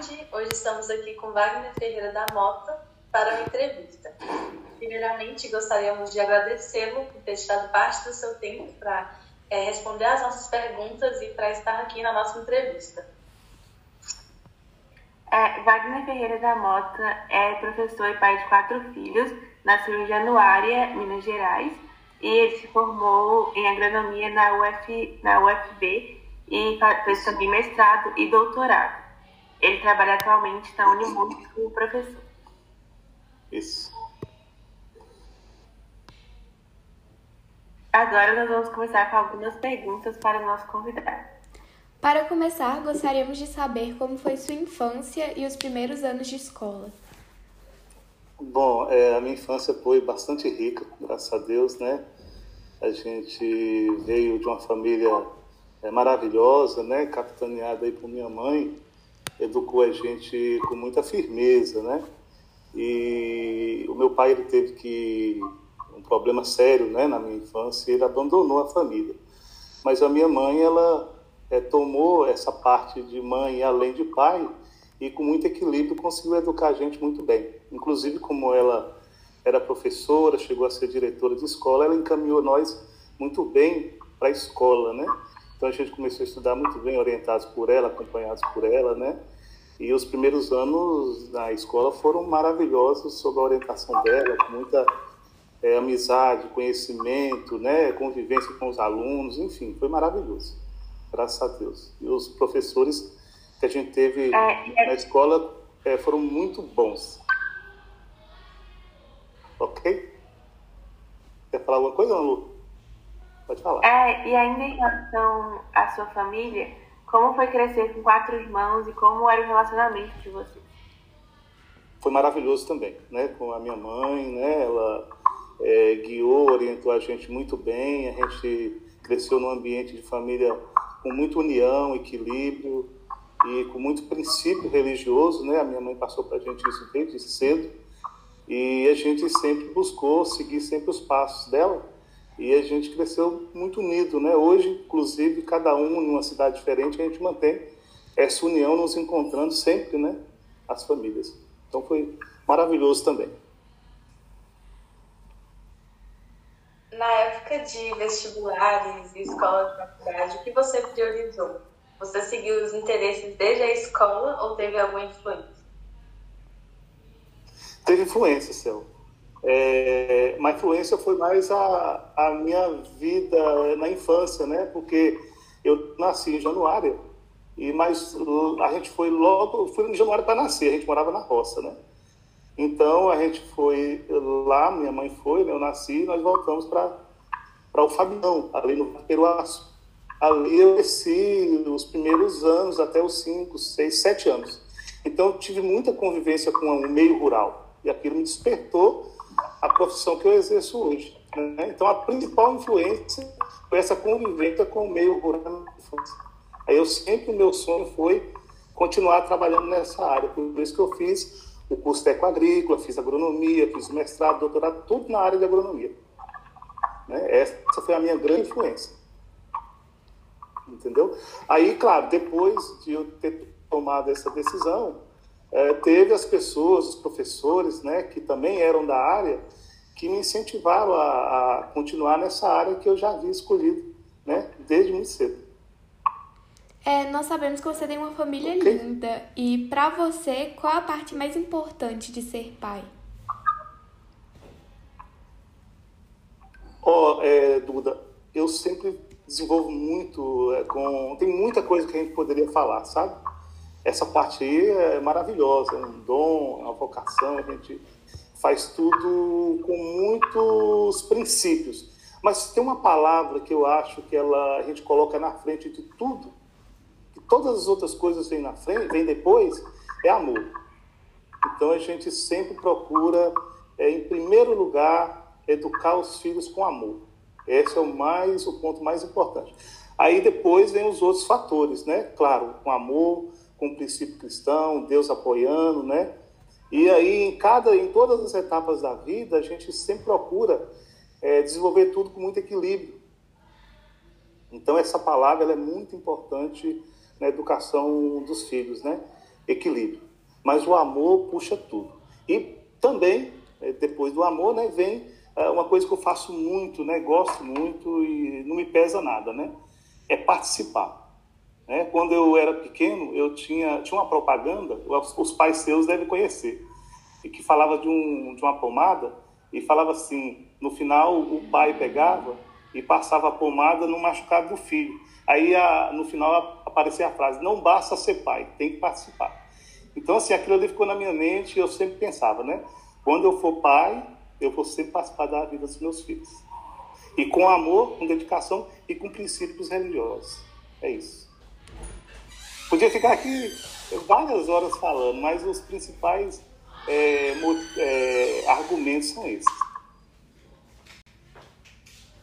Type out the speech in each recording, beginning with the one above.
tarde. Hoje estamos aqui com Wagner Ferreira da Mota para uma entrevista. Primeiramente, gostaríamos de agradecê-lo por ter tirado parte do seu tempo para é, responder às nossas perguntas e para estar aqui na nossa entrevista. É, Wagner Ferreira da Mota é professor e pai de quatro filhos, nasceu em Januária, Minas Gerais, e ele se formou em agronomia na, Uf, na UFB e fez também mestrado e doutorado. Ele trabalha atualmente na Unimundo como professor. Isso. Agora nós vamos começar com algumas perguntas para o nosso convidado. Para começar, gostaríamos de saber como foi sua infância e os primeiros anos de escola. Bom, é, a minha infância foi bastante rica, graças a Deus, né? A gente veio de uma família é, maravilhosa, né? Capitaneada aí por minha mãe, educou a gente com muita firmeza, né? E o meu pai ele teve que um problema sério, né? Na minha infância, ele abandonou a família. Mas a minha mãe, ela é, tomou essa parte de mãe além de pai e com muito equilíbrio conseguiu educar a gente muito bem. Inclusive, como ela era professora, chegou a ser diretora de escola, ela encaminhou nós muito bem para a escola, né? Então a gente começou a estudar muito bem, orientados por ela, acompanhados por ela, né? E os primeiros anos na escola foram maravilhosos sob a orientação dela, com muita é, amizade, conhecimento, né? Convivência com os alunos, enfim, foi maravilhoso graças a Deus. E os professores que a gente teve é, é... na escola é, foram muito bons. Ok? Quer falar alguma coisa, Lu? Pode falar. É, e ainda em relação à sua família, como foi crescer com quatro irmãos e como era o relacionamento de vocês? Foi maravilhoso também, né? Com a minha mãe, né? Ela é, guiou, orientou a gente muito bem. A gente cresceu num ambiente de família com muita união, equilíbrio e com muito princípio religioso, né? A minha mãe passou para a gente isso desde cedo e a gente sempre buscou seguir sempre os passos dela e a gente cresceu muito unido, né? Hoje, inclusive, cada um em uma cidade diferente, a gente mantém essa união, nos encontrando sempre, né? As famílias. Então foi maravilhoso também. na época de vestibulares e escola de faculdade, o que você priorizou? Você seguiu os interesses desde a escola ou teve alguma influência? Teve influência, Céu. É, uma influência foi mais a, a minha vida na infância, né? Porque eu nasci em Januário, e mas a gente foi logo, fui em Januário para nascer, a gente morava na roça, né? Então a gente foi lá, minha mãe foi, né, eu nasci, e nós voltamos para o Fabião, ali no Peruaço. Ali eu cresci os primeiros anos, até os 5, 6, 7 anos. Então tive muita convivência com o meio rural. E aquilo me despertou a profissão que eu exerço hoje. Né? Então a principal influência foi essa convivência com o meio rural. Aí eu sempre, meu sonho foi continuar trabalhando nessa área. Por isso que eu fiz o curso técnico agrícola, fiz agronomia, fiz mestrado, doutorado, tudo na área de agronomia. Né? Essa foi a minha grande influência. Entendeu? Aí, claro, depois de eu ter tomado essa decisão, é, teve as pessoas, os professores, né, que também eram da área, que me incentivaram a, a continuar nessa área que eu já havia escolhido, né, desde muito cedo. É, nós sabemos que você tem uma família okay. linda. E para você, qual a parte mais importante de ser pai? Ó, oh, é, Duda, eu sempre desenvolvo muito é, com... Tem muita coisa que a gente poderia falar, sabe? Essa parte aí é maravilhosa, é um dom, é uma vocação, a gente faz tudo com muitos princípios. Mas tem uma palavra que eu acho que ela, a gente coloca na frente de tudo, todas as outras coisas vêm na frente, vêm depois, é amor. Então a gente sempre procura, é, em primeiro lugar, educar os filhos com amor. Esse é o mais, o ponto mais importante. Aí depois vem os outros fatores, né? Claro, com amor, com o princípio cristão, Deus apoiando, né? E aí em cada, em todas as etapas da vida, a gente sempre procura é, desenvolver tudo com muito equilíbrio. Então essa palavra é muito importante na educação dos filhos, né? equilíbrio. Mas o amor puxa tudo. E também, é, depois do amor, né, vem é, uma coisa que eu faço muito, né, gosto muito e não me pesa nada, né? É participar. Né? Quando eu era pequeno, eu tinha, tinha uma propaganda, os pais seus devem conhecer, e que falava de, um, de uma pomada e falava assim, no final o pai pegava e passava a pomada no machucado do filho. Aí a, no final aparecia a frase, não basta ser pai, tem que participar. Então assim, aquilo ali ficou na minha mente e eu sempre pensava, né? Quando eu for pai, eu vou sempre participar da vida dos meus filhos. E com amor, com dedicação e com princípios religiosos. É isso. Podia ficar aqui várias horas falando, mas os principais é, é, argumentos são esses.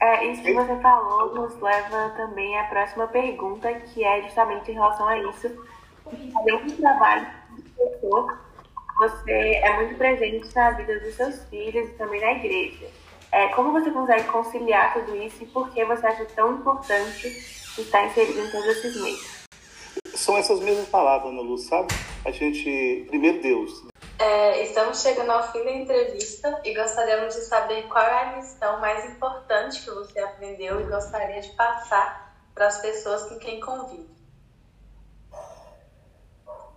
É, isso que você falou nos leva também à próxima pergunta, que é justamente em relação a isso. Além do trabalho professor, você é muito presente na vida dos seus filhos e também na igreja. É, como você consegue conciliar tudo isso e por que você acha tão importante estar inserido em todos esses meios? São essas mesmas palavras, Ana Lu, sabe? A gente, primeiro Deus. É, estamos chegando ao fim da entrevista e gostaríamos de saber qual é a lição mais importante que você aprendeu e gostaria de passar para as pessoas com quem convive.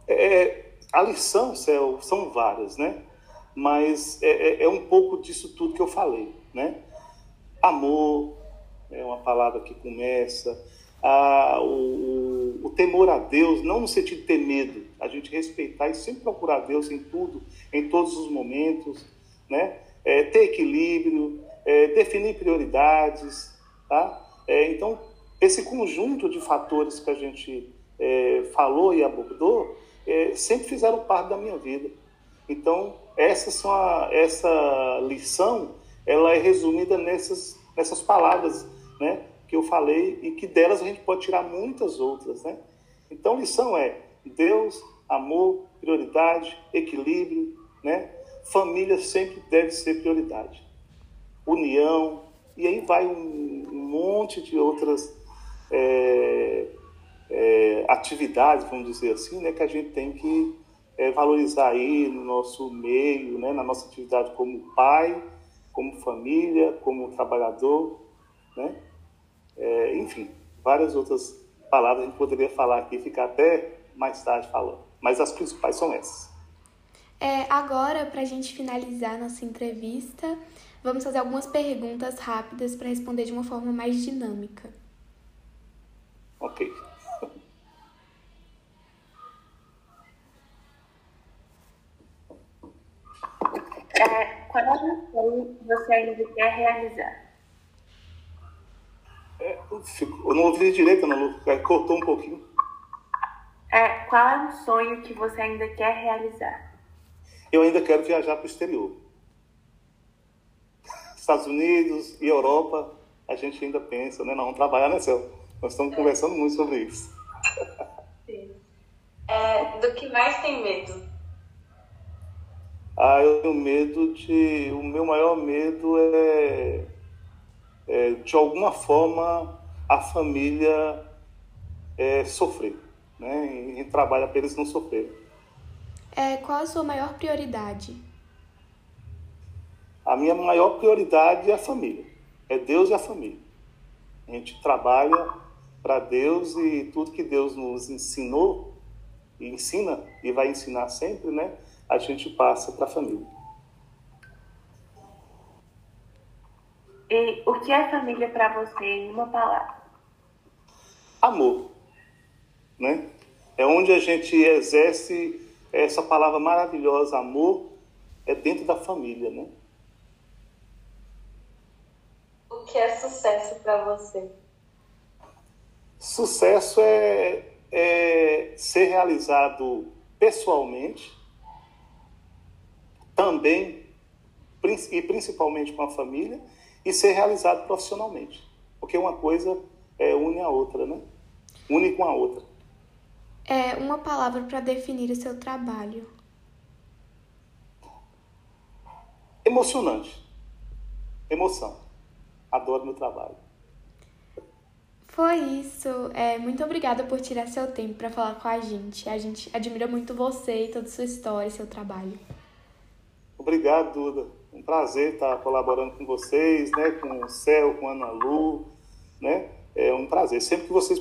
É, a lição, Céu, são várias, né? Mas é, é, é um pouco disso tudo que eu falei, né? Amor é uma palavra que começa, o, o, temor a Deus, não no sentido de ter medo, a gente respeitar e sempre procurar Deus em tudo, em todos os momentos, né? É, ter equilíbrio, é, definir prioridades, tá? É, então, esse conjunto de fatores que a gente é, falou e abordou é, sempre fizeram parte da minha vida. Então, essa, são a, essa lição, ela é resumida nessas, nessas palavras, né? Que eu falei e que delas a gente pode tirar muitas outras, né? Então, lição é Deus, amor, prioridade, equilíbrio, né? Família sempre deve ser prioridade. União, e aí vai um, monte de outras é, é, atividades, vamos dizer assim, né? Que a gente tem que é, valorizar aí no nosso meio, né? Na nossa atividade como pai, como família, como trabalhador, né? Enfim, várias outras palavras a gente poderia falar aqui e ficar até mais tarde falando. Mas as principais são essas. É, agora, para a gente finalizar nossa entrevista, vamos fazer algumas perguntas rápidas para responder de uma forma mais dinâmica. Ok. É, qual é o sonho que você ainda quer realizar? Eu não ouvi direito, não, é, cortou um pouquinho. É, qual é o sonho que você ainda quer realizar? Eu ainda quero viajar para o exterior. Estados Unidos e Europa, a gente ainda pensa, né? Vamos trabalhar, né, Céu? Nós estamos é. conversando muito sobre isso. Sim. É, do que mais tem medo? Ah, eu tenho medo de. O meu maior medo é é, de alguma forma a família é, sofrer, né? E trabalha para eles não sofrerem. É, qual a sua maior prioridade? A minha maior prioridade é a família, é Deus e a família. A gente trabalha para Deus e tudo que Deus nos ensinou e ensina e vai ensinar sempre, né? A gente passa para a família. E o que é família para você em uma palavra? Amor, né? É onde a gente exerce essa palavra maravilhosa, amor, é dentro da família, né? O que é sucesso para você? Sucesso é, é ser realizado pessoalmente, também e principalmente com a família, e ser realizado profissionalmente. Porque uma coisa é, une a outra, né? Une com a outra. É uma palavra para definir o seu trabalho. Emocionante. Emoção. Adoro meu trabalho. Foi isso. É, muito obrigada por tirar seu tempo para falar com a gente. A gente admira muito você e toda a sua história e seu trabalho. Obrigado, Duda. Um prazer estar colaborando com vocês, né, com o Céu, com a Ana Lu, né? É um prazer. Sempre que vocês